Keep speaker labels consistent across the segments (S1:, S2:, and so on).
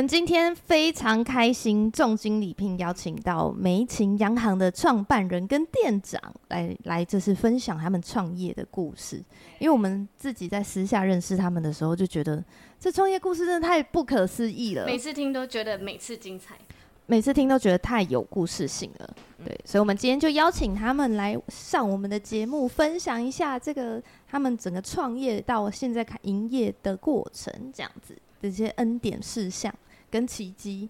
S1: 们今天非常开心，重金礼聘邀请到梅勤洋行的创办人跟店长来来，就是分享他们创业的故事。因为我们自己在私下认识他们的时候，就觉得这创业故事真的太不可思议了。
S2: 每次听都觉得每次精彩，
S1: 每次听都觉得太有故事性了。对，所以，我们今天就邀请他们来上我们的节目，分享一下这个他们整个创业到现在开营业的过程，这样子这些恩典事项。跟奇迹，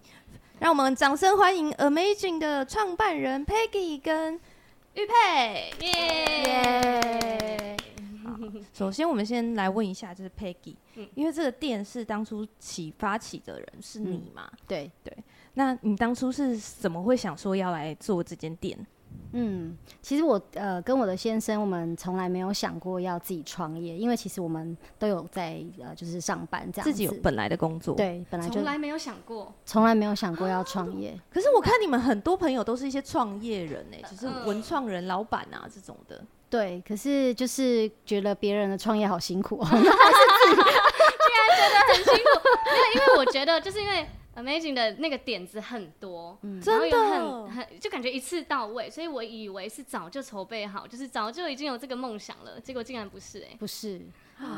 S1: 让我们掌声欢迎 Amazing 的创办人 Peggy 跟玉佩，耶！首先，我们先来问一下，就是 Peggy，、嗯、因为这个店是当初启发起的人是你嘛？
S2: 嗯、对
S1: 对，那你当初是怎么会想说要来做这间店？
S2: 嗯，其实我呃跟我的先生，我们从来没有想过要自己创业，因为其实我们都有在呃就是上班这样子，
S1: 自己有本来的工作，
S2: 对，本来就
S3: 从来没有想过，
S2: 从来没有想过要创业。
S1: 可是我看你们很多朋友都是一些创业人呢、欸，就是文创人、老板啊这种的。
S2: 对，可是就是觉得别人的创业好辛苦，那还是自己
S3: 竟然觉得很辛苦，因为因为我觉得就是因为。Amazing 的那个点子很多，嗯、然后又很很就感觉一次到位，所以我以为是早就筹备好，就是早就已经有这个梦想了，结果竟然不是哎、欸，
S2: 不是，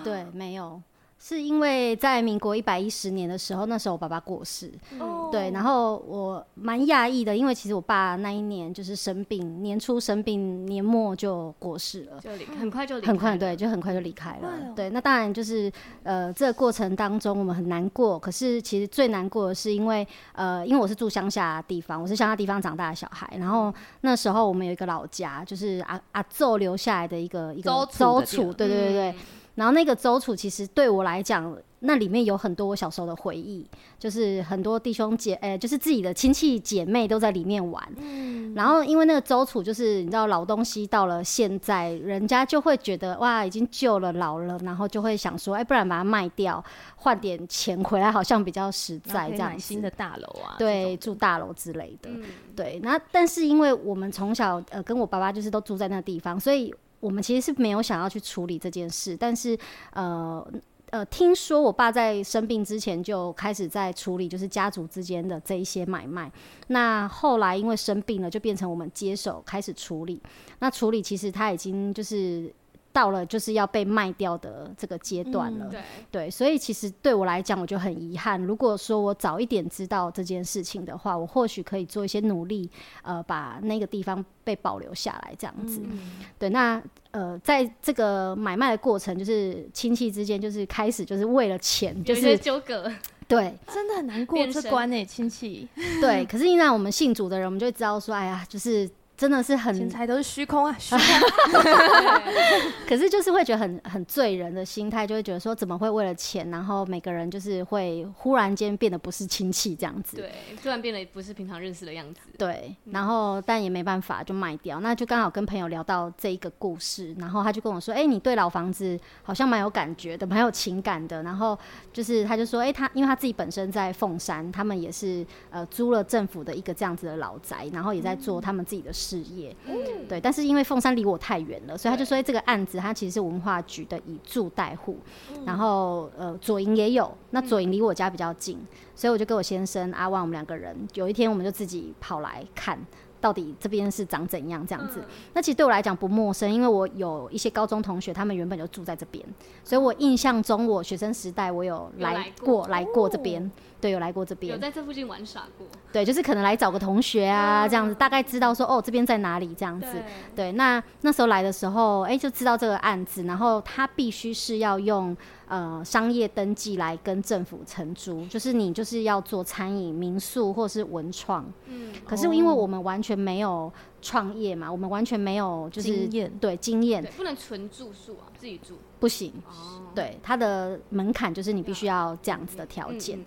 S2: 对，没有。是因为在民国一百一十年的时候，那时候我爸爸过世，嗯、对，然后我蛮讶异的，因为其实我爸那一年就是生病，年初生病，年末就过世了，
S3: 就离开，很快就离开，
S2: 很快，对，就很快就离开了。哦、对，那当然就是呃，这个过程当中我们很难过，可是其实最难过的是因为呃，因为我是住乡下的地方，我是乡下地方长大的小孩，然后那时候我们有一个老家，就是阿阿祖留下来的一个一个周楚，对对对对。嗯然后那个周楚其实对我来讲，那里面有很多我小时候的回忆，就是很多弟兄姐，哎、欸，就是自己的亲戚姐妹都在里面玩。嗯。然后因为那个周楚就是你知道老东西到了现在，人家就会觉得哇已经旧了老了，然后就会想说，哎、欸，不然把它卖掉，换点钱回来，好像比较实在这样。买
S1: 新的大楼啊。
S2: 对，住大楼之类的。嗯、对。那但是因为我们从小呃跟我爸爸就是都住在那个地方，所以。我们其实是没有想要去处理这件事，但是呃呃，听说我爸在生病之前就开始在处理，就是家族之间的这一些买卖。那后来因为生病了，就变成我们接手开始处理。那处理其实他已经就是。到了就是要被卖掉的这个阶段了，嗯、对，对，所以其实对我来讲，我就很遗憾。如果说我早一点知道这件事情的话，我或许可以做一些努力，呃，把那个地方被保留下来，这样子。嗯、对，那呃，在这个买卖的过程，就是亲戚之间就是开始就是为了钱，就是
S3: 纠葛，
S2: 对，
S1: 真的很难过这关呢，亲戚。
S2: 对，可是因为我们信主的人，我们就会知道说，哎呀，就是。真的是很
S1: 钱财都是虚空啊，虚空。
S2: 可是就是会觉得很很醉人的心态，就会觉得说怎么会为了钱，然后每个人就是会忽然间变得不是亲戚这样子。
S3: 对，突然变得不是平常认识的样子。
S2: 对，然后但也没办法就卖掉，那就刚好跟朋友聊到这一个故事，然后他就跟我说：“哎、欸，你对老房子好像蛮有感觉的，蛮有情感的。”然后就是他就说：“哎、欸，他因为他自己本身在凤山，他们也是呃租了政府的一个这样子的老宅，然后也在做他们自己的事。”事业，嗯，对，但是因为凤山离我太远了，所以他就说这个案子，他其实是文化局的以住代护，嗯、然后呃左营也有，那左营离我家比较近，嗯、所以我就跟我先生阿万我们两个人，有一天我们就自己跑来看。到底这边是长怎样这样子？嗯、那其实对我来讲不陌生，因为我有一些高中同学，他们原本就住在这边，所以我印象中我学生时代我有来过来过这边，对，有来过这边，
S3: 有在这附近玩耍过，
S2: 对，就是可能来找个同学啊这样子，大概知道说哦这边在哪里这样子，对，对，那那时候来的时候，哎、欸，就知道这个案子，然后他必须是要用。呃，商业登记来跟政府承租，就是你就是要做餐饮、民宿或是文创。嗯，可是因为我们完全没有创业嘛，我们完全没有就是
S1: 经验，
S2: 对经验，
S3: 不能纯住宿啊，自己住
S2: 不行。哦，对，它的门槛就是你必须要这样子的条件。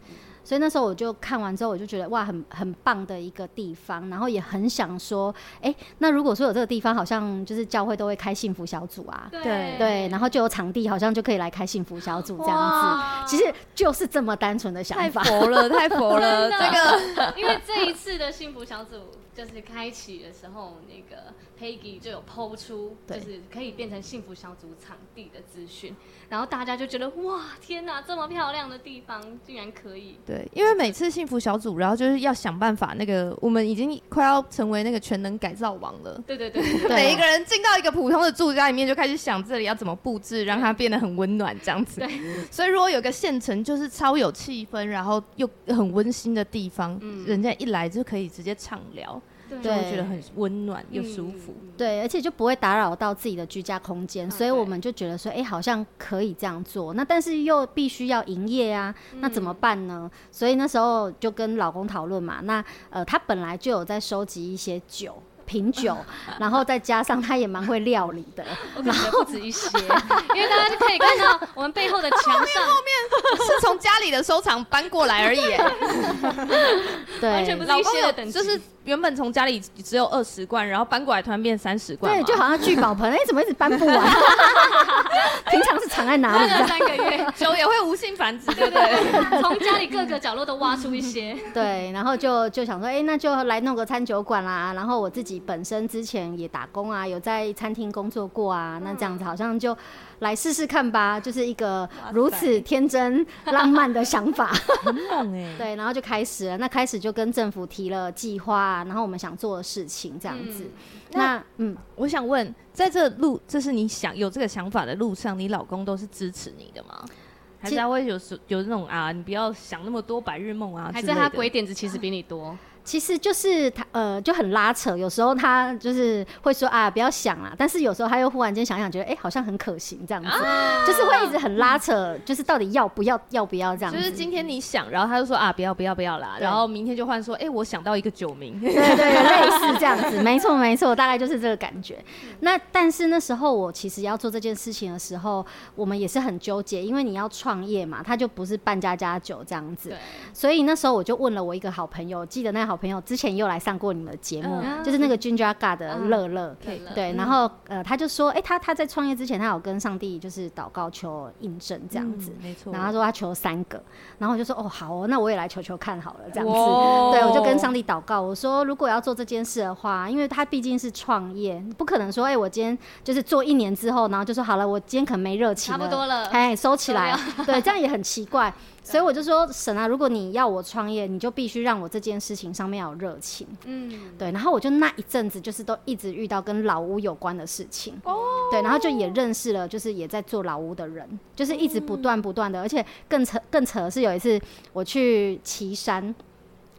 S2: 所以那时候我就看完之后，我就觉得哇，很很棒的一个地方，然后也很想说，哎、欸，那如果说有这个地方，好像就是教会都会开幸福小组啊，
S3: 对。
S2: 对，然后就有场地，好像就可以来开幸福小组这样子，其实就是这么单纯的想法，
S1: 太佛了，太佛了，这个，
S3: 因为这一次的幸福小组就是开启的时候，那个 Peggy 就有 PO 出，就是可以变成幸福小组场地的资讯。然后大家就觉得哇，天哪，这么漂亮的地方竟然可以。
S1: 对，因为每次幸福小组，然后就是要想办法，那个我们已经快要成为那个全能改造王了。
S3: 对对对，
S1: 每一个人进到一个普通的住家里面，就开始想这里要怎么布置，让它变得很温暖这样子。对。所以如果有个县城就是超有气氛，然后又很温馨的地方，嗯、人家一来就可以直接畅聊。对，就会觉得很温暖又舒服，嗯。
S2: 对，而且就不会打扰到自己的居家空间，所以我们就觉得说，哎，好像可以这样做。那但是又必须要营业啊，那怎么办呢？所以那时候就跟老公讨论嘛。那呃，他本来就有在收集一些酒。品酒，然后再加上他也蛮会料理的，
S3: 我感觉不止一些，因为大家就可以看到我们背后的墙上，后面，
S1: 后面是从家里的收藏搬过来而已，
S2: 对，
S3: 完全不是一些的等级，
S1: 就是原本从家里只有二十罐，然后搬过来突然变三十罐，
S2: 对，就好像聚宝盆，哎，怎么一直搬不完？平常是藏在哪里？
S3: 三个月
S1: 酒也会无性繁殖，对不对？
S3: 从家里各个角落都挖出一些，
S2: 对，然后就就想说，哎，那就来弄个餐酒馆啦，然后我自己。本身之前也打工啊，有在餐厅工作过啊，那这样子好像就来试试看吧，就是一个如此天真浪漫的想法，
S1: 很猛哎。
S2: 对，然后就开始了，那开始就跟政府提了计划，然后我们想做的事情这样子。嗯那嗯，
S1: 我想问，在这路，这是你想有这个想法的路上，你老公都是支持你的吗？还是他会有时有那种啊，你不要想那么多白日梦啊？
S3: 还是他鬼点子其实比你多？
S2: 其实就是他呃就很拉扯，有时候他就是会说啊不要想啦，但是有时候他又忽然间想想觉得哎、欸、好像很可行这样子，啊、就是会一直很拉扯，就是到底要不要要不要这样子。
S1: 就是今天你想，然后他就说啊不要不要不要啦，然后明天就换说哎、欸、我想到一个酒名，
S2: 对对对，类似这样子，没错没错，大概就是这个感觉。那但是那时候我其实要做这件事情的时候，我们也是很纠结，因为你要创业嘛，他就不是办家家酒这样子，所以那时候我就问了我一个好朋友，记得那个好朋友之前又来上过你们的节目，嗯、就是那个 Ginger God 的乐乐，嗯、对，然后呃，他就说，哎、欸，他他在创业之前，他有跟上帝就是祷告求印证这样子，
S1: 没错，
S2: 然后他说他求三个，然后我就说，哦，好哦，那我也来求求看好了，这样子，对，我就跟上帝祷告，我说如果要做这件事的话，因为他毕竟是创业，不可能说，哎、欸，我今天就是做一年之后，然后就说好了，我今天可能没热情了，
S3: 差不多了，
S2: 哎，收起来，对，这样也很奇怪。所以我就说，神啊，如果你要我创业，你就必须让我这件事情上面要有热情。嗯，对。然后我就那一阵子就是都一直遇到跟老屋有关的事情。哦。对，然后就也认识了，就是也在做老屋的人，就是一直不断不断的，而且更扯更扯的是有一次我去岐山。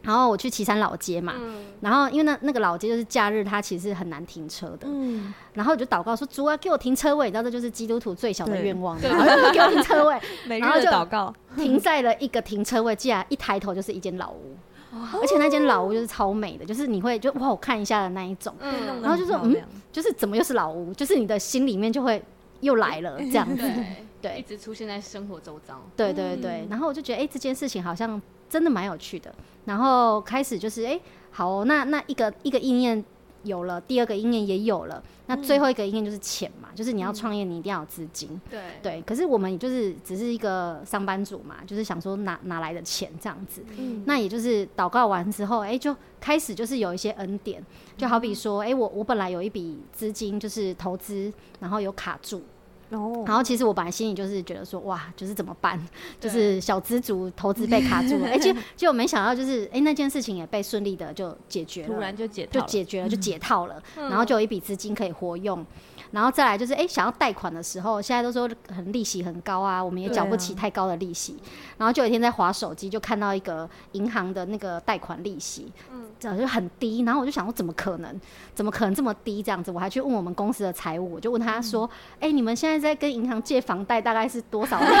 S2: 然后我去旗山老街嘛，嗯、然后因为那那个老街就是假日，它其实很难停车的。嗯、然后我就祷告说：“主啊，给我停车位！”你知道这就是基督徒最小的愿望，然后就给我停车位。每日的祷告，停在了一个停车位，竟然一抬头就是一间老屋，哦、而且那间老屋就是超美的，就是你会就哇，我看一下的那一种。嗯、然后就说：“嗯，就是怎么又是老屋？就是你的心里面就会又来了 这样子。对”对，
S3: 一直出现在生活周遭。
S2: 对对对，然后我就觉得，哎、欸，这件事情好像真的蛮有趣的。然后开始就是哎、欸，好、哦，那那一个一个意念有了，第二个意念也有了，那最后一个意念就是钱嘛，嗯、就是你要创业，你一定要有资金。对对，可是我们就是只是一个上班族嘛，就是想说哪哪来的钱这样子。嗯，那也就是祷告完之后，哎、欸，就开始就是有一些恩典，就好比说，哎、欸，我我本来有一笔资金就是投资，然后有卡住。Oh. 然后其实我本来心里就是觉得说，哇，就是怎么办？就是小资族投资被卡住了，而且就没想到就是，哎、欸，那件事情也被顺利的就解决了，
S1: 突然就解
S2: 就解决了，就解套了，嗯、然后就有一笔资金可以活用。然后再来就是，哎、欸，想要贷款的时候，现在都说很利息很高啊，我们也缴不起太高的利息。啊、然后就有一天在划手机，就看到一个银行的那个贷款利息，嗯，就很低，然后我就想说怎么可能？怎么可能这么低？这样子，我还去问我们公司的财务，我就问他说：“哎、嗯欸，你们现在在跟银行借房贷大概是多少利息？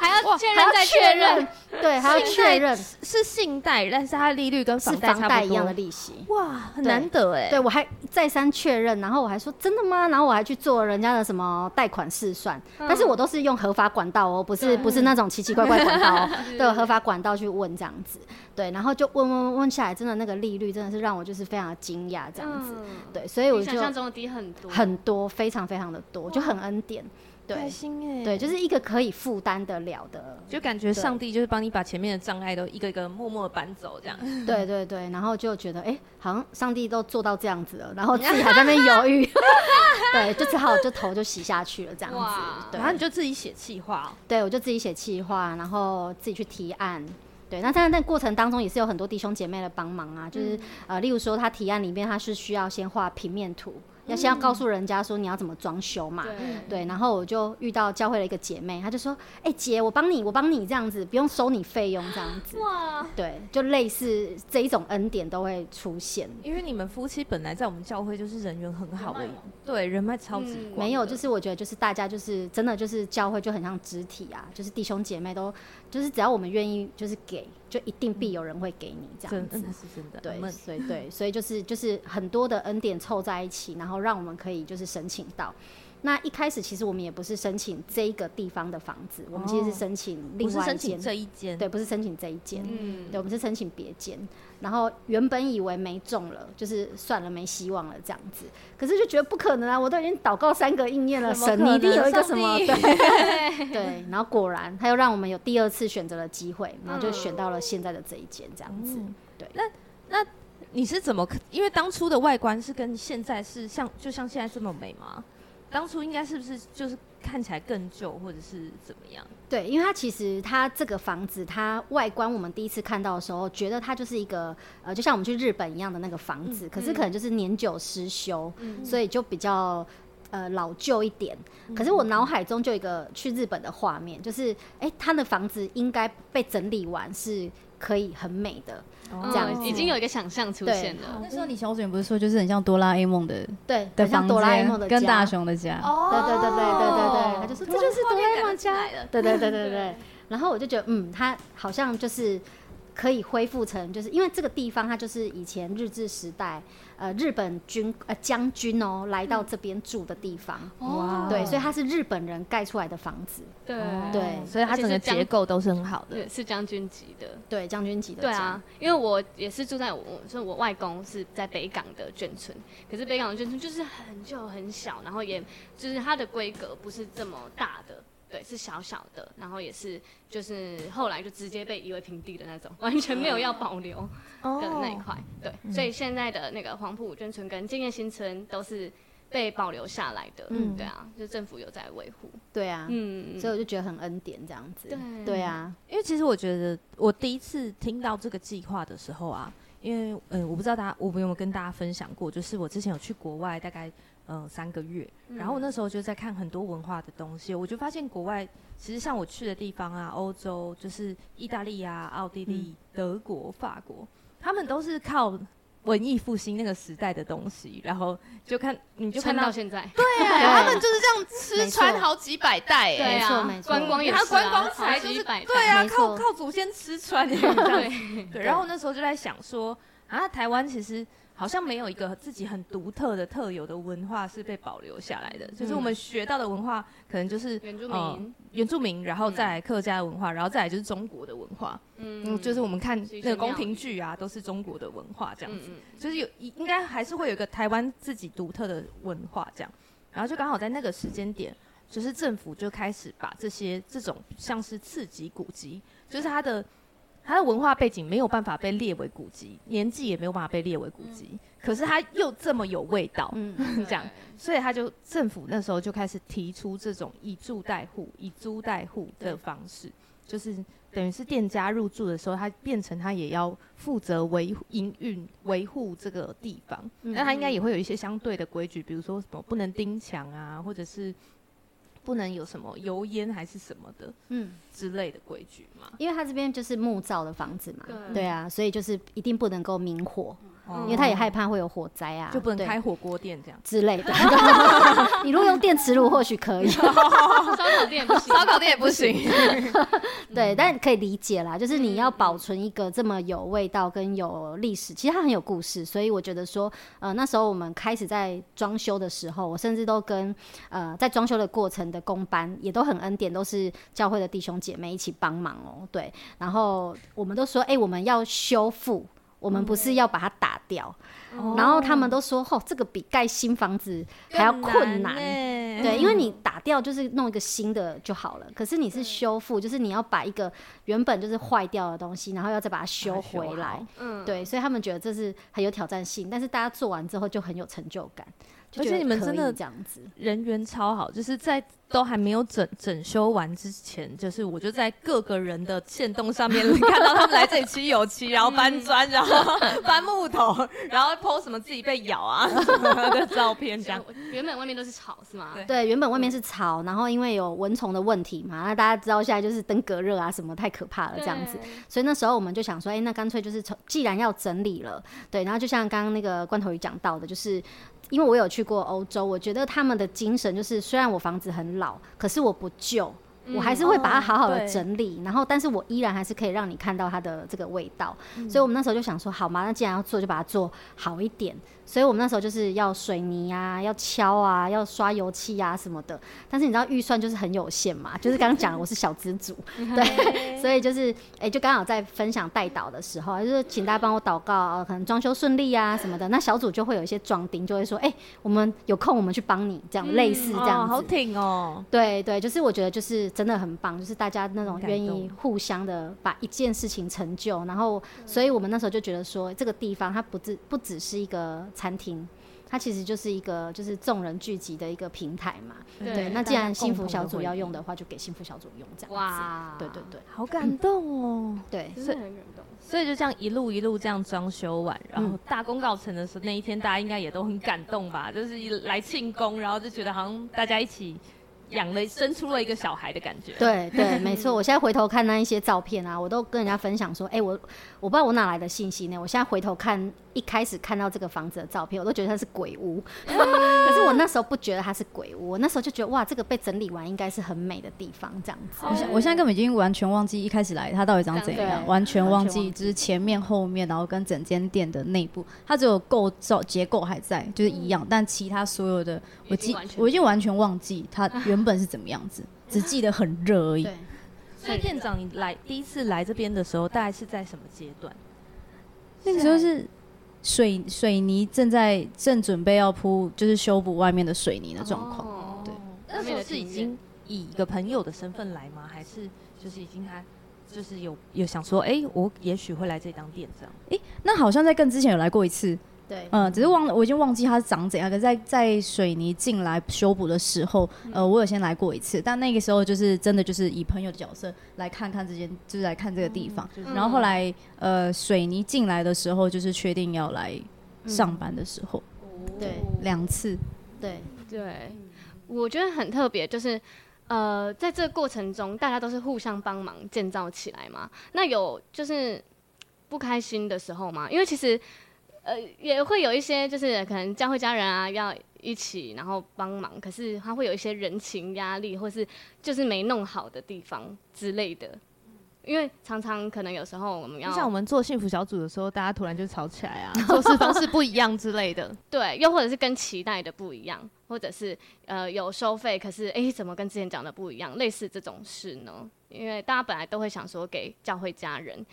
S3: 还要确认再确认？
S2: 对，还要确认
S1: 是信贷，但是它利率跟房贷
S2: 房贷一样的利息。
S1: 哇，很难得哎。
S2: 对，我还再三确认，然后我还说真的吗？然后我还去做人家的什么贷款试算、嗯，但是我都是用合法管道哦，不是不是那种奇奇怪怪管道哦，对，合法管道去问这样子。对，然后就问问问下来，真的那个利率真的是让我就是非常的惊讶这样子。嗯、对，所以我就
S3: 想象中的低很多，
S2: 很多，非常非常的多，就很恩典。对，
S1: 开心哎。
S2: 对，就是一个可以负担得了的，
S1: 就感觉上帝就是帮你把前面的障碍都一个一个默默搬走这样。
S2: 对对对，然后就觉得哎，好像上帝都做到这样子了，然后自己还在那边犹豫。对，就只好就头就洗下去了这样子。对，
S1: 然后你就自己写企划。
S2: 对，我就自己写企划，然后自己去提案。对，那在那过程当中也是有很多弟兄姐妹的帮忙啊，就是、嗯、呃，例如说他提案里面他是需要先画平面图。要先要告诉人家说你要怎么装修嘛，嗯、对，然后我就遇到教会的一个姐妹，她就说：“哎、欸、姐，我帮你，我帮你这样子，不用收你费用这样子。”哇，对，就类似这一种恩典都会出现。
S1: 因为你们夫妻本来在我们教会就是人缘很好的，对，人脉超级广、嗯。
S2: 没有，就是我觉得就是大家就是真的就是教会就很像肢体啊，就是弟兄姐妹都就是只要我们愿意就是给。就一定必有人会给你这样子，
S1: 真的是真的。
S2: 对，所以对，所以就是就是很多的恩典凑在一起，然后让我们可以就是申请到。那一开始其实我们也不是申请这一个地方的房子，哦、我们其实是申请另外一间，
S1: 这一间，
S2: 对，不是申请这一间，嗯，对，我们是申请别间。然后原本以为没中了，就是算了，没希望了这样子。可是就觉得不可能啊！我都已经祷告三个应验了，神你一定有一个什么？对，对。然后果然他又让我们有第二次选择的机会，然后就选到了现在的这一间这样子。嗯、对，
S1: 那那你是怎么？因为当初的外观是跟现在是像，就像现在这么美吗？当初应该是不是就是看起来更旧，或者是怎么样？
S2: 对，因为它其实它这个房子，它外观我们第一次看到的时候，觉得它就是一个呃，就像我们去日本一样的那个房子，嗯、可是可能就是年久失修，嗯、所以就比较呃老旧一点。嗯、可是我脑海中就有一个去日本的画面，就是哎，他的房子应该被整理完是可以很美的。
S3: 这样、嗯、已经有一个想象出现了。
S4: 那时候你小卷不是说，就是很像哆啦 A 梦的，
S2: 对，
S4: 很
S2: 像哆啦 A 梦的
S4: 跟大雄的家。
S2: 哦，对对对对对对对，他就说这就是哆啦 A 梦家。对对对对对。然后我就觉得，嗯，他好像就是可以恢复成，就是因为这个地方，它就是以前日治时代。呃，日本军呃将军哦，来到这边住的地方，哇、嗯，对，所以它是日本人盖出来的房子，
S3: 对。
S2: 对，
S1: 所以它整个结构都是很好的，
S3: 对，是将军级的，
S2: 对，将军级的，
S3: 对啊，因为我也是住在我，所以我外公是在北港的眷村，可是北港的眷村就是很旧很小，然后也就是它的规格不是这么大的。对，是小小的，然后也是，就是后来就直接被夷为平地的那种，完全没有要保留的那一块。Oh. 对，所以现在的那个黄埔眷村跟建业新村都是被保留下来的。嗯，对啊，就政府有在维护。
S2: 对啊，嗯，所以我就觉得很恩典这样子。对，对啊，
S1: 因为其实我觉得我第一次听到这个计划的时候啊，因为嗯，我不知道大家我有没有跟大家分享过，就是我之前有去国外，大概。嗯、呃，三个月，然后我那时候就在看很多文化的东西，嗯、我就发现国外其实像我去的地方啊，欧洲就是意大利啊、奥地利、嗯、德国、法国，他们都是靠文艺复兴那个时代的东西，然后就看你就看到，
S3: 到现在，
S1: 对啊，他们就是这样吃穿好几百代，
S3: 对啊，观光也是、啊，他观光才就是对啊，靠靠祖先吃穿对。对，然后那时候就在想说啊，台湾其实。好像没有一个自己很独特的、特有的文化是被保留下来的。嗯、就是我们学到的文化，可能就是原住民、呃、
S1: 原住民，然后再来客家的文化，然后再来就是中国的文化。嗯，就是我们看那个宫廷剧啊，都是中国的文化这样子。就是有应该还是会有一个台湾自己独特的文化这样。然后就刚好在那个时间点，就是政府就开始把这些这种像是次级古籍，就是它的。他的文化背景没有办法被列为古籍，年纪也没有办法被列为古籍，嗯、可是他又这么有味道，嗯，这样，所以他就政府那时候就开始提出这种以住代户、以租代户的方式，就是等于是店家入住的时候，他变成他也要负责维营运、维护这个地方，那、嗯、他应该也会有一些相对的规矩，比如说什么不能钉墙啊，或者是。不能有什么油烟还是什么的，嗯之类的规矩嘛。
S2: 因为它这边就是木造的房子嘛，
S3: 对，
S2: 对啊，所以就是一定不能够明火。因为他也害怕会有火灾啊，
S1: 就不能开火锅店这样
S2: 之类的。你如果用电磁炉，或许可以。
S3: 烧烤店也不行，
S1: 烧烤店也不行。
S2: 对，但可以理解啦，就是你要保存一个这么有味道跟有历史，其实它很有故事。所以我觉得说，呃，那时候我们开始在装修的时候，我甚至都跟呃在装修的过程的工班也都很恩典，都是教会的弟兄姐妹一起帮忙哦、喔。对，然后我们都说，哎、欸，我们要修复。我们不是要把它打掉，嗯、然后他们都说：“吼，这个比盖新房子还要困难。”对，因为你 打掉就是弄一个新的就好了。可是你是修复，就是你要把一个原本就是坏掉的东西，然后要再把它修回来。嗯，对，所以他们觉得这是很有挑战性，但是大家做完之后就很有成就感。而且你们真的这样子，
S1: 人缘超好，就是在都还没有整整修完之前，就是我就在各个人的线洞上面 看到他们来这里漆油漆，然后搬砖，然后 搬木头，然后 po 什么自己被咬啊 的照片，这样。
S3: 原本外面都是草是吗？
S2: 对，原本外面是草，然后因为有蚊虫的问题嘛，那大家知道现在就是登革热啊什么太可怕了这样子，所以那时候我们就想说，哎、欸，那干脆就是从既然要整理了，对，然后就像刚刚那个罐头鱼讲到的，就是。因为我有去过欧洲，我觉得他们的精神就是，虽然我房子很老，可是我不旧，嗯、我还是会把它好好的整理，哦、然后，但是我依然还是可以让你看到它的这个味道。嗯、所以我们那时候就想说，好嘛，那既然要做，就把它做好一点。所以我们那时候就是要水泥啊，要敲啊，要刷油漆啊什么的。但是你知道预算就是很有限嘛，就是刚刚讲的我是小资主，对，所以就是哎、欸，就刚好在分享代祷的时候，就是请大家帮我祷告，呃，可能装修顺利啊什么的。那小组就会有一些装丁就会说，哎、欸，我们有空我们去帮你，这样、嗯、类似这样子。哦、
S1: 好挺哦。
S2: 对对，就是我觉得就是真的很棒，就是大家那种愿意互相的把一件事情成就，然后，所以我们那时候就觉得说，这个地方它不只不只是一个。餐厅，它其实就是一个就是众人聚集的一个平台嘛。对，对，那既然幸福小组要用的话，就给幸福小组用这样子。哇，对对对，
S1: 好感动哦。
S2: 对，
S3: 真的很感动。
S1: 所以就这样一路一路这样装修完，然后大功告成的时候，那一天大家应该也都很感动吧？就是一来庆功，然后就觉得好像大家一起。养了生出了一个小孩的感觉，
S2: 对对，没错。我现在回头看那一些照片啊，我都跟人家分享说，哎、我我不知道我哪来的信息呢？我现在回头看一开始看到这个房子的照片，我都觉得它是鬼屋。嗯、可是我那时候不觉得它是鬼屋，我那时候就觉得哇，这个被整理完应该是很美的地方，这样子。
S4: 我现我现在根本已经完全忘记一开始来它到底长怎样，完全忘记就是前面后面，然后跟整间店的内部，它只有构造结构还在，就是一样，但其他所有的我记我已经完全忘记它。原本是怎么样子？只记得很热而已。
S1: 所以店长，你来第一次来这边的时候，大概是在什么阶段？
S4: 那个时候是水水泥正在正准备要铺，就是修补外面的水泥的状况。哦、对，
S1: 那时候是已经以一个朋友的身份来吗？还是就是已经他就是有有想说，哎、欸，我也许会来这当店长？
S4: 哎、欸，那好像在更之前有来过一次。
S2: 对，
S4: 嗯，只是忘了，我已经忘记它是长怎样。可是在在水泥进来修补的时候，呃，我有先来过一次，但那个时候就是真的就是以朋友的角色来看看这间，就是来看这个地方。然后后来呃，水泥进来的时候，就是确定要来上班的时候，
S2: 对，
S4: 两次，
S2: 对
S3: 对，我觉得很特别，就是呃，在这个过程中，大家都是互相帮忙建造起来嘛。那有就是不开心的时候嘛？因为其实。呃，也会有一些，就是可能教会家人啊，要一起然后帮忙，可是他会有一些人情压力，或是就是没弄好的地方之类的。因为常常可能有时候我们要
S1: 像我们做幸福小组的时候，大家突然就吵起来啊，做事方式不一样之类的。
S3: 对，又或者是跟期待的不一样，或者是呃有收费，可是哎、欸、怎么跟之前讲的不一样？类似这种事呢？因为大家本来都会想说给教会家人。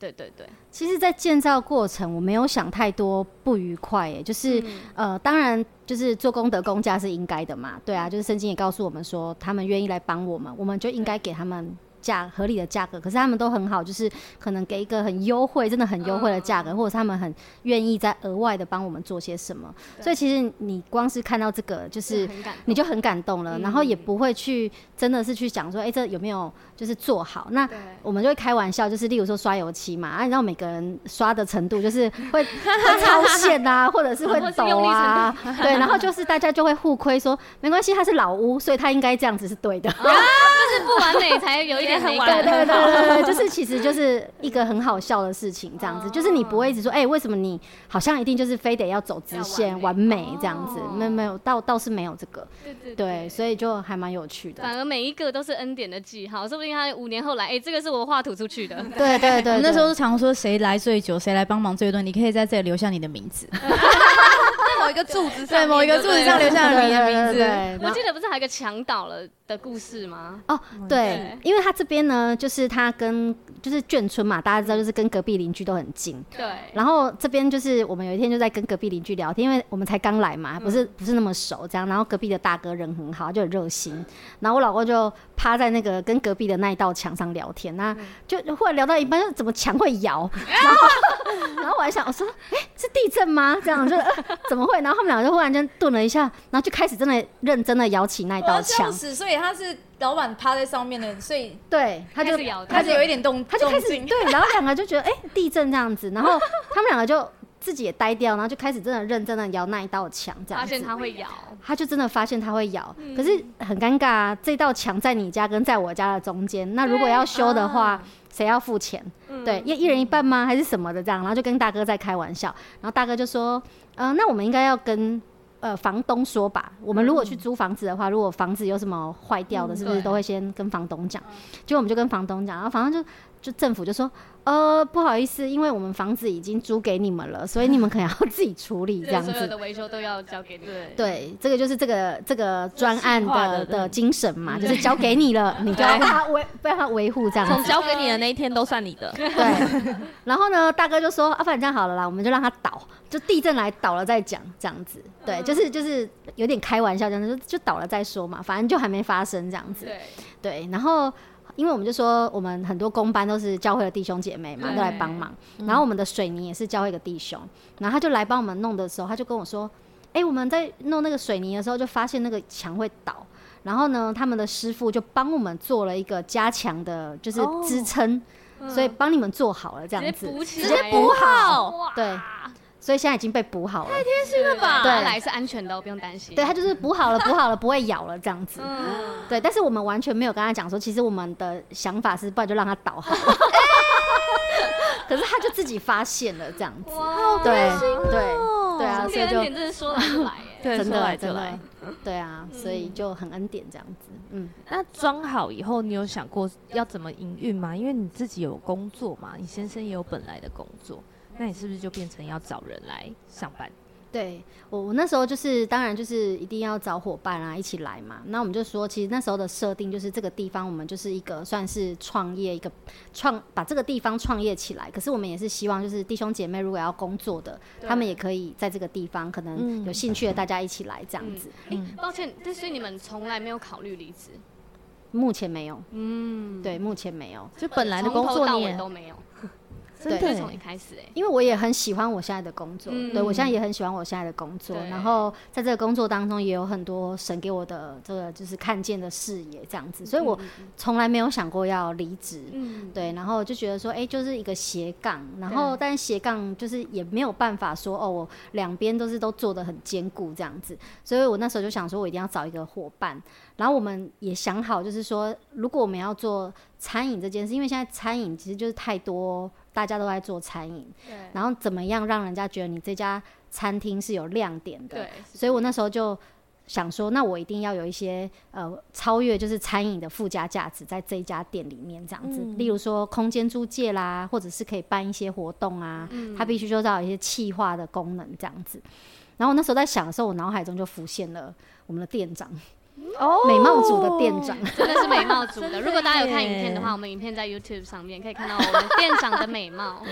S3: 对对对，
S2: 其实，在建造过程，我没有想太多不愉快，哎，就是、嗯、呃，当然就是做功德公家是应该的嘛，对啊，就是圣经也告诉我们说，他们愿意来帮我们，我们就应该给他们价合理的价格，可是他们都很好，就是可能给一个很优惠，真的很优惠的价格，或者他们很愿意再额外的帮我们做些什么。所以其实你光是看到这个，就是你就很感动了，然后也不会去真的是去想说，哎，这有没有就是做好？那我们就会开玩笑，就是例如说刷油漆嘛，啊，你知道每个人刷的程度就是会会超线啊，或者是会抖啊，对，然后就是大家就会互亏说，没关系，他是老屋，所以他应该这样子是对的。
S3: 就是不完美才有一点美感，
S2: 对对对对，就是其实就是一个很好笑的事情，这样子，就是你不会一直说，哎，为什么你好像一定就是非得要走直线完美这样子？没没有，倒倒是没有这个，对对，所以就还蛮有趣的。
S3: 反而每一个都是恩典的记号，说不定他五年后来，哎，这个是我画图出去的。
S2: 对 对对，
S4: 那时候常说谁来最久，谁来帮忙最多，你可以在这里留下你的名字。
S1: 在 某一个柱子上，
S4: 对，某一个柱子上留下了你的名字。
S3: 我记得不是还有个墙倒了的故事吗？
S2: 哦，对，因为他这边呢，就是他跟就是眷村嘛，大家知道就是跟隔壁邻居都很近。
S3: 对。
S2: 然后这边就是我们有一天就在跟隔壁邻居聊天，因为我们才刚来嘛，不是不是那么熟这样。然后隔壁的大哥人很好，就很热心。然后我老公就趴在那个跟隔壁的那一道墙上聊天，那就忽然聊到一半，就怎么墙会摇？然后然后我还想，我说，哎，是地震吗？这样就怎么会？然后他们两个就忽然间顿了一下，然后就开始真的认真的摇起那道墙。
S4: 所以他是老板趴在上面的，所以
S2: 对，他就
S4: 他就有一点动，
S2: 他就开始对，然后两个就觉得哎、欸、地震这样子，然后 他们两个就自己也呆掉，然后就开始真的认真的摇那一道墙，这样子。
S3: 发现他会摇，
S2: 他就真的发现他会摇，可是很尴尬啊，这道墙在你家跟在我家的中间，那如果要修的话，谁要付钱？对，一一人一半吗？还是什么的这样？然后就跟大哥在开玩笑，然后大哥就说，嗯、呃，那我们应该要跟。呃，房东说吧，我们如果去租房子的话，如果房子有什么坏掉的，是不是都会先跟房东讲？结果我们就跟房东讲，然后房东就就政府就说，呃，不好意思，因为我们房子已经租给你们了，所以你们可能要自己处理这样子。
S3: 所有的维修都要交给你。对，
S2: 对，这个就是这个这个专案的的精神嘛，就是交给你了，你就要帮他维 帮他维护这样子。
S1: 从交给你的那一天都算你的。
S2: 对。然后呢，大哥就说，啊，反正这样好了啦，我们就让他倒。就地震来倒了再讲，这样子，对，就是就是有点开玩笑这样子，就就倒了再说嘛，反正就还没发生这样子，对，对，然后因为我们就说我们很多工班都是教会的弟兄姐妹嘛，都来帮忙，然后我们的水泥也是教会的弟兄，然后他就来帮我们弄的时候，他就跟我说，哎，我们在弄那个水泥的时候就发现那个墙会倒，然后呢，他们的师傅就帮我们做了一个加强的，就是支撑，所以帮你们做好了这样子，
S3: 直接补好，
S2: 对。所以现在已经被补好了，
S1: 太贴心了吧？
S2: 对，
S3: 来是安全的，不用担心。
S2: 对，他就是补好了，补好了，不会咬了这样子。对，但是我们完全没有跟他讲说，其实我们的想法是，不然就让他倒好。可是他就自己发现了这样子。
S1: 哇，
S2: 对对对啊，所以就
S3: 真的说来就 来，
S2: 真的真的，对啊，所以就很恩典这样子。嗯，
S1: 那装好以后，你有想过要怎么营运吗？因为你自己有工作嘛，你先生也有本来的工作。那你是不是就变成要找人来上班？
S2: 对，我我那时候就是当然就是一定要找伙伴啊，一起来嘛。那我们就说，其实那时候的设定就是这个地方我们就是一个算是创业一个创把这个地方创业起来。可是我们也是希望就是弟兄姐妹如果要工作的，他们也可以在这个地方可能有兴趣的大家一起来这样子。
S3: 嗯，欸，抱歉，但所以你们从来没有考虑离职？
S2: 目前没有。嗯，对，目前没有，
S1: 就本来的工作你也
S3: 都没有。
S2: 对，从你开始哎，因为我也很喜欢我现在的工作，嗯、对我现在也很喜欢我现在的工作，然后在这个工作当中也有很多神给我的这个就是看见的视野这样子，所以我从来没有想过要离职，嗯、对，然后就觉得说，哎、欸，就是一个斜杠，然后但斜杠就是也没有办法说哦，我两边都是都做的很坚固这样子，所以我那时候就想说，我一定要找一个伙伴，然后我们也想好，就是说，如果我们要做餐饮这件事，因为现在餐饮其实就是太多。大家都在做餐饮，对然后怎么样让人家觉得你这家餐厅是有亮点的？对，所以我那时候就想说，那我一定要有一些呃超越就是餐饮的附加价值在这一家店里面这样子，嗯、例如说空间租借啦，或者是可以办一些活动啊，嗯、它必须就要有一些气化的功能这样子。然后我那时候在想的时候，我脑海中就浮现了我们的店长。哦，美貌组的店长，
S3: 真的是美貌组的。如果大家有看影片的话，我们影片在 YouTube 上面可以看到我们店长的美貌。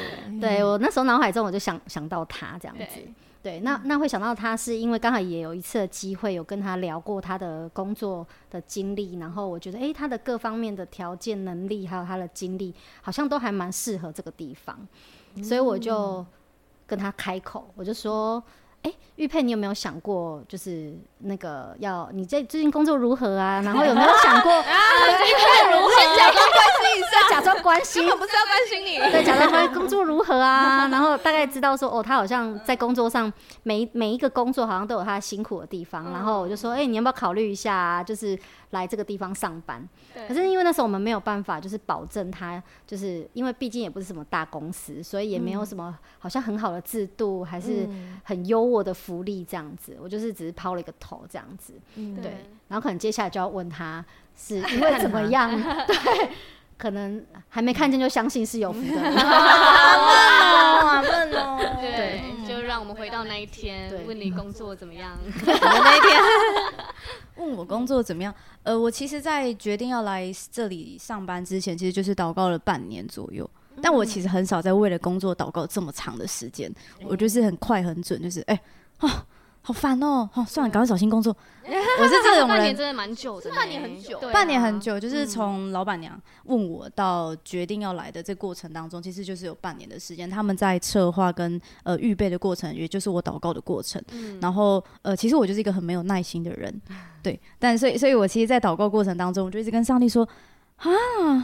S2: 对，我那时候脑海中我就想想到他这样子。对，那那会想到他是因为刚好也有一次的机会有跟他聊过他的工作的经历，然后我觉得哎、欸，他的各方面的条件、能力还有他的经历，好像都还蛮适合这个地方，所以我就跟他开口，我就说。哎，玉佩，你有没有想过，就是那个要你在最近工作如何啊？然后有没有想过 啊？玉佩如何？先假装关心一下，假装关心，
S1: 我不是要关心你，
S2: 对，假装关 心工作如何啊？然后大概知道说，哦，他好像在工作上每每一个工作好像都有他辛苦的地方。然后我就说，哎，你要不要考虑一下啊？就是。来这个地方上班，可是因为那时候我们没有办法，就是保证他，就是因为毕竟也不是什么大公司，所以也没有什么好像很好的制度，还是很优渥的福利这样子。我就是只是抛了一个头这样子，对。然后可能接下来就要问他是因为怎么样？对，可能还没看见就相信是有福的。
S1: 好闷哦，
S3: 对，就让我们回到那一天，问你工作怎么样？
S4: 那一天。问我工作怎么样？呃，我其实，在决定要来这里上班之前，其实就是祷告了半年左右。但我其实很少在为了工作祷告这么长的时间，我就是很快很准，就是哎，哦。好烦哦！好，算了，赶快找新工作。我是这种人，
S3: 半年真的蛮久的，
S1: 半年很久，
S4: 半年很久，就是从老板娘问我到决定要来的这过程当中，其实就是有半年的时间。他们在策划跟呃预备的过程，也就是我祷告的过程。嗯然后呃，其实我就是一个很没有耐心的人，对。但所以，所以我其实，在祷告过程当中，我就一直跟上帝说：啊，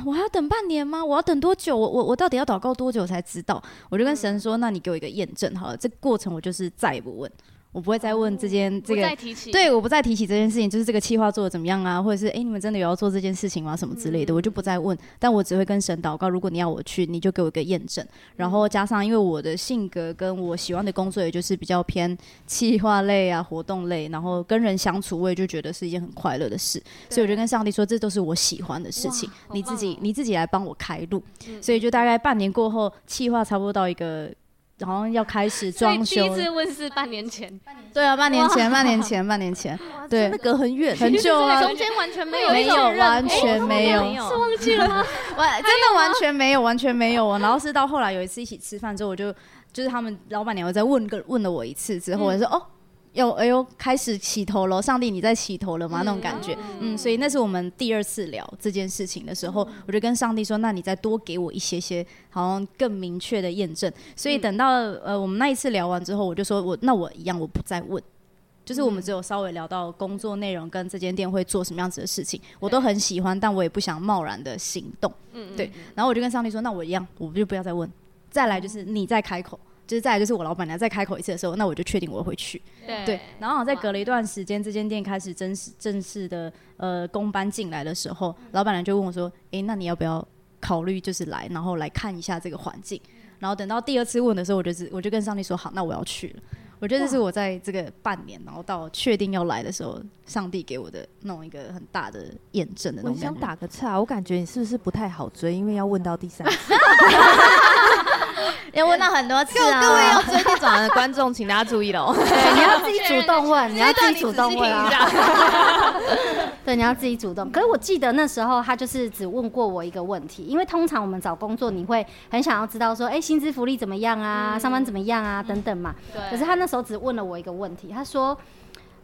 S4: 我还要等半年吗？我要等多久？我我我到底要祷告多久才知道？我就跟神说：那你给我一个验证好了。这过程我就是再也不问。我不会再问这件这个，对，我不再提起这件事情，就是这个计划做的怎么样啊，或者是哎、欸，你们真的有要做这件事情吗？什么之类的，我就不再问。但我只会跟神祷告，如果你要我去，你就给我一个验证。然后加上，因为我的性格跟我喜欢的工作，也就是比较偏企划类啊、活动类，然后跟人相处，我也就觉得是一件很快乐的事。所以我就跟上帝说，这都是我喜欢的事情，你自己你自己来帮我开路。所以就大概半年过后，企划差不多到一个。好像要开始装修。第
S3: 一次问是半年前。
S4: 对啊，半年前，半年前，半年前。对，那隔很远，很久啊。
S3: 中间完全没有，
S4: 没有，完全没有。
S3: 是忘记了吗？
S4: 完，真的完全没有，完全没有。然后是到后来有一次一起吃饭之后，我就就是他们老板娘我再问个问了我一次之后，我就说哦。有哎呦，开始起头了！上帝，你在起头了吗？嗯、那种感觉，嗯，所以那是我们第二次聊这件事情的时候，嗯、我就跟上帝说：“那你再多给我一些些，好像更明确的验证。”所以等到呃我们那一次聊完之后，我就说我那我一样，我不再问，就是我们只有稍微聊到工作内容跟这间店会做什么样子的事情，我都很喜欢，但我也不想贸然的行动，嗯，对。然后我就跟上帝说：“那我一样，我就不要再问。”再来就是你再开口。就是再来就是我老板娘再开口一次的时候，那我就确定我会去。对，对，然后在隔了一段时间，这间店开始正式正式的呃工班进来的时候，老板娘就问我说：“哎、欸，那你要不要考虑就是来，然后来看一下这个环境？”然后等到第二次问的时候，我就是我就跟上帝说：“好，那我要去了。”我觉得这是我在这个半年，然后到确定要来的时候，上帝给我的那种一个很大的验证的那种。我
S1: 想打个岔，我感觉你是不是不太好追？因为要问到第三次。
S2: 要问到很多次啊！
S1: 各位要追这种的观众，请大家注意喽。
S2: 对，你要自己 主动问，你要自己主动问啊。对，你要自己主动。可是我记得那时候他就是只问过我一个问题，因为通常我们找工作，你会很想要知道说，哎，薪资福利怎么样啊？上班怎么样啊？等等嘛。对。可是他那时候只问了我一个问题，他说：“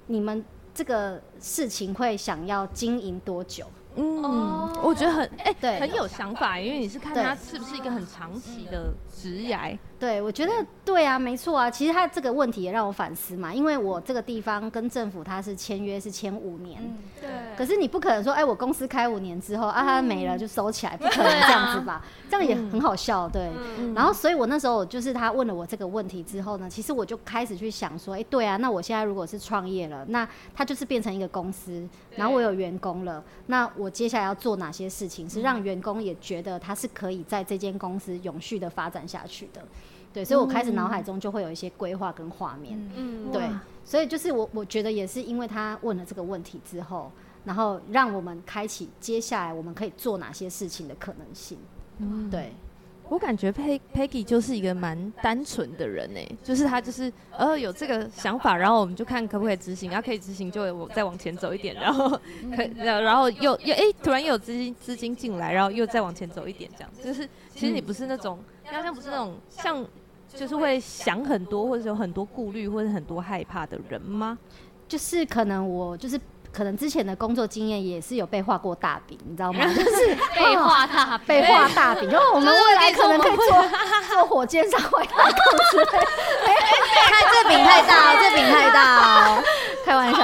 S2: 你们这个事情会想要经营多久？”
S1: 嗯，哦、我觉得很哎，欸、对，很有想法，因为你是看他是不是一个很长期的职涯。
S2: 对，我觉得对啊，没错啊。其实他这个问题也让我反思嘛，因为我这个地方跟政府他是签约是签五年，嗯、对。可是你不可能说，哎，我公司开五年之后啊，它没了就收起来，不可能这样子吧？这样也很好笑，对。然后，所以我那时候就是他问了我这个问题之后呢，其实我就开始去想说，哎，对啊，那我现在如果是创业了，那他就是变成一个公司，然后我有员工了，那我接下来要做哪些事情，是让员工也觉得他是可以在这间公司永续的发展下去的。对，所以我开始脑海中就会有一些规划跟画面。嗯，对，所以就是我我觉得也是因为他问了这个问题之后，然后让我们开启接下来我们可以做哪些事情的可能性。嗯，对。
S1: 我感觉佩 Peggy 就是一个蛮单纯的人呢，就是他就是呃有这个想法，然后我们就看可不可以执行，然后可以执行就我再往前走一点，然后可然后又又哎突然又有资金资金进来，然后又再往前走一点，这样就是其实你不是那种，好像不是那种像就是会想很多或者有很多顾虑或者很多害怕的人吗？
S2: 就是可能我就是。可能之前的工作经验也是有被画过大饼，你知道吗？就是
S3: 被画大饼，
S2: 被画大饼。然后我们未来可能可以做做火箭上回来控制。
S4: 看这饼太大，这饼太大哦，开玩笑。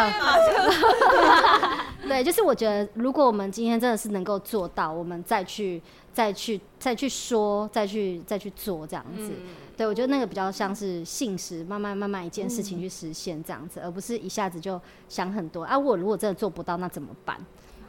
S2: 对，就是我觉得，如果我们今天真的是能够做到，我们再去、再去、再去说、再去、再去做这样子。嗯、对，我觉得那个比较像是信实，慢慢、慢慢一件事情去实现这样子，嗯、而不是一下子就想很多。啊，我如果真的做不到，那怎么办？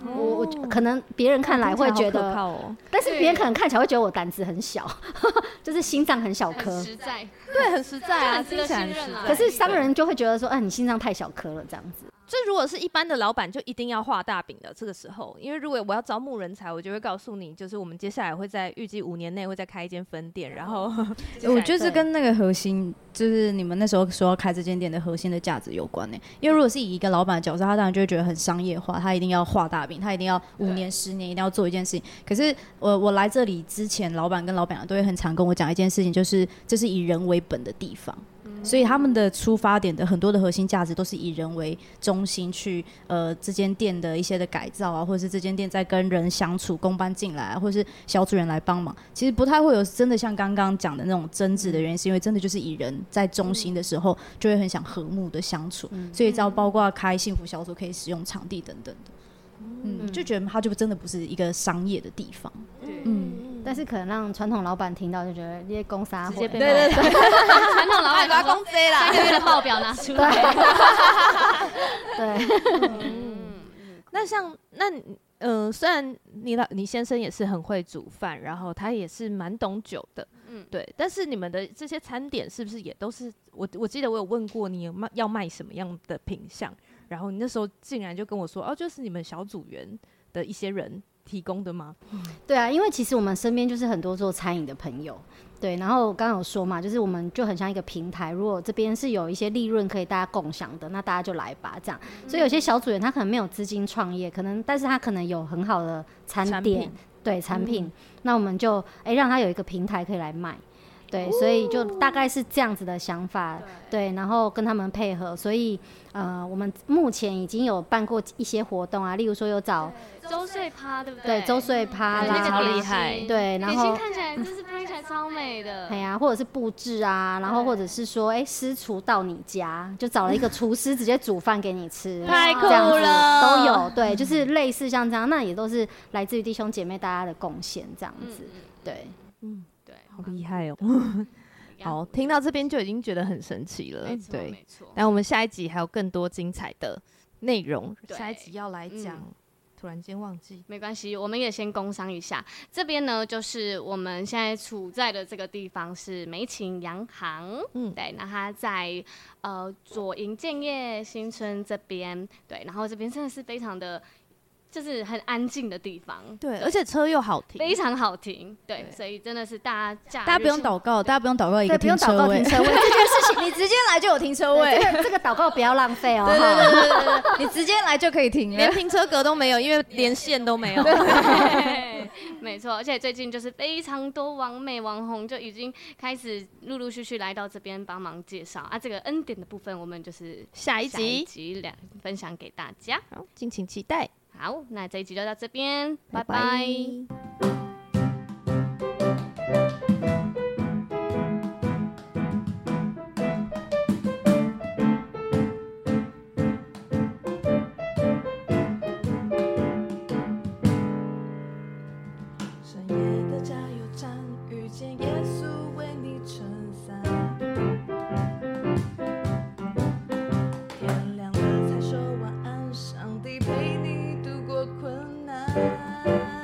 S2: 哦、我我可能别人看来会觉得，哦、但是别人可能看起来会觉得我胆子很小，就是心脏很小颗。
S3: 实在，
S1: 对，很实在啊，
S3: 值得信任啊。
S2: 可是商人就会觉得说，哎、啊，你心脏太小颗了，这样子。
S1: 这如果是一般的老板，就一定要画大饼的。这个时候，因为如果我要招募人才，我就会告诉你，就是我们接下来会在预计五年内会再开一间分店。然后，
S4: 我觉得这跟那个核心，就是你们那时候说要开这间店的核心的价值有关呢。因为如果是以一个老板的角色，他当然就会觉得很商业化，他一定要画大饼，他一定要五年、十年一定要做一件事情。可是我我来这里之前，老板跟老板娘都会很常跟我讲一件事情，就是这是以人为本的地方。所以他们的出发点的很多的核心价值都是以人为中心去，呃，这间店的一些的改造啊，或者是这间店在跟人相处，工班进来啊，或者是小组员来帮忙，其实不太会有真的像刚刚讲的那种争执的原因，是因为真的就是以人在中心的时候，就会很想和睦的相处。所以只要包括开幸福小组，可以使用场地等等的，嗯，就觉得他就真的不是一个商业的地方，嗯。
S2: 但是可能让传统老板听到就觉得这些公司啊，
S3: 直接被对对对，传统老板把工资啦，三个月的报表拿出来。
S2: 对，
S1: 嗯，那像那嗯，虽然你老你先生也是很会煮饭，然后他也是蛮懂酒的，嗯，对。但是你们的这些餐点是不是也都是我我记得我有问过你有卖要卖什么样的品项，然后你那时候竟然就跟我说哦，就是你们小组员的一些人。提供的吗？
S2: 对啊，因为其实我们身边就是很多做餐饮的朋友，对。然后刚刚有说嘛，就是我们就很像一个平台，如果这边是有一些利润可以大家共享的，那大家就来吧，这样。所以有些小组员他可能没有资金创业，可能但是他可能有很好的餐点，对产品，嗯、那我们就哎、欸、让他有一个平台可以来卖。对，所以就大概是这样子的想法，对，然后跟他们配合，所以呃，我们目前已经有办过一些活动啊，例如说有找
S3: 周岁趴，对不对？
S2: 对，周岁趴啦，
S1: 超厉害，
S2: 对，然后
S3: 看起来就是拍起来超美的，
S2: 哎呀，或者是布置啊，然后或者是说，哎，私厨到你家，就找了一个厨师直接煮饭给你吃，
S1: 太酷了，
S2: 都有，对，就是类似像这样，那也都是来自于弟兄姐妹大家的贡献，这样子，对，嗯。
S1: 好厉害哦！好，听到这边就已经觉得很神奇了。
S3: 没错，
S1: 对，
S3: 没错。
S1: 那我们下一集还有更多精彩的内容，
S3: 对
S1: 下一集要来讲。嗯、突然间忘记，
S3: 没关系，我们也先工商一下。这边呢，就是我们现在处在的这个地方是美琴洋行。嗯，对，那它在呃左营建业新村这边。对，然后这边真的是非常的。就是很安静的地方，
S1: 对，而且车又好停，
S3: 非常好停，对，所以真的是大家
S4: 大家不用祷告，大家不用祷告一个停车位，
S2: 停车位。这件事情，
S4: 你直接来就有停车位，
S2: 这个祷告不要浪费哦，
S4: 对对对对对，你直接来就可以停，
S1: 连停车格都没有，因为连线都没有，
S3: 没错，而且最近就是非常多网美网红就已经开始陆陆续续来到这边帮忙介绍。啊，这个恩典的部分我们就是下一集集。两分享给大家，
S1: 好，敬请期待。
S3: 好，那这一集就到这边，拜拜。拜拜。
S5: 再